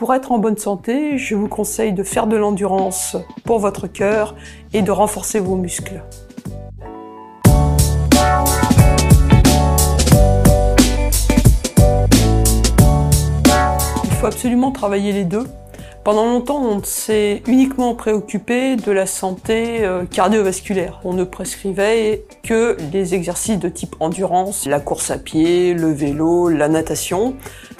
Pour être en bonne santé, je vous conseille de faire de l'endurance pour votre cœur et de renforcer vos muscles. Il faut absolument travailler les deux. Pendant longtemps, on s'est uniquement préoccupé de la santé euh, cardiovasculaire. On ne prescrivait que les exercices de type endurance, la course à pied, le vélo, la natation,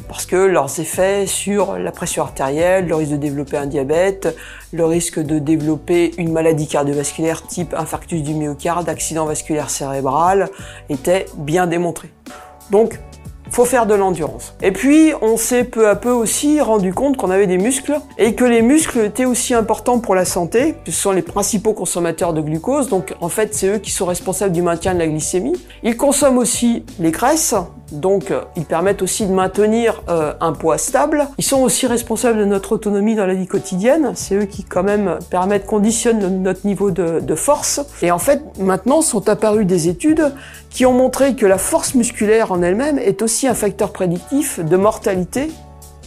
parce que leurs effets sur la pression artérielle, le risque de développer un diabète, le risque de développer une maladie cardiovasculaire type infarctus du myocarde, accident vasculaire cérébral, étaient bien démontrés. Donc, faut faire de l'endurance. Et puis, on s'est peu à peu aussi rendu compte qu'on avait des muscles et que les muscles étaient aussi importants pour la santé. Ce sont les principaux consommateurs de glucose, donc en fait, c'est eux qui sont responsables du maintien de la glycémie. Ils consomment aussi les graisses, donc ils permettent aussi de maintenir euh, un poids stable. Ils sont aussi responsables de notre autonomie dans la vie quotidienne. C'est eux qui quand même permettent, conditionnent notre niveau de, de force. Et en fait, maintenant sont apparues des études qui ont montré que la force musculaire en elle-même est aussi un facteur prédictif de mortalité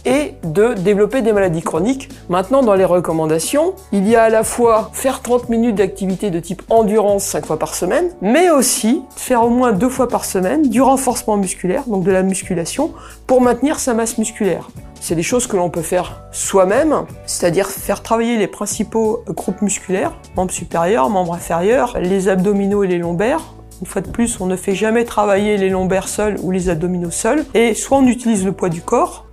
et de développer des maladies chroniques. Maintenant, dans les recommandations, il y a à la fois faire 30 minutes d'activité de type endurance 5 fois par semaine, mais aussi faire au moins deux fois par semaine du renforcement musculaire, donc de la musculation, pour maintenir sa masse musculaire. C'est des choses que l'on peut faire soi-même, c'est-à-dire faire travailler les principaux groupes musculaires, membres supérieurs, membres inférieurs, les abdominaux et les lombaires, une fois de plus, on ne fait jamais travailler les lombaires seuls ou les abdominaux seuls. Et soit on utilise le poids du corps,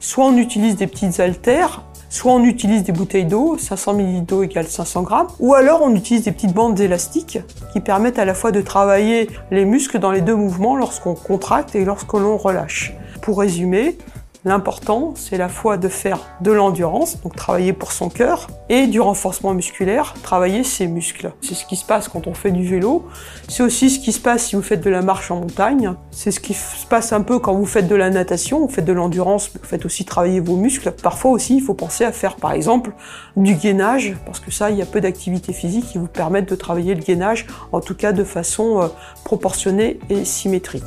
soit on utilise des petites haltères, soit on utilise des bouteilles d'eau, 500 ml d'eau égale 500 grammes, ou alors on utilise des petites bandes élastiques qui permettent à la fois de travailler les muscles dans les deux mouvements lorsqu'on contracte et lorsque l'on relâche. Pour résumer, L'important, c'est la fois de faire de l'endurance, donc travailler pour son cœur, et du renforcement musculaire, travailler ses muscles. C'est ce qui se passe quand on fait du vélo. C'est aussi ce qui se passe si vous faites de la marche en montagne. C'est ce qui se passe un peu quand vous faites de la natation, vous faites de l'endurance, vous faites aussi travailler vos muscles. Parfois aussi, il faut penser à faire, par exemple, du gainage, parce que ça, il y a peu d'activités physiques qui vous permettent de travailler le gainage, en tout cas de façon euh, proportionnée et symétrique.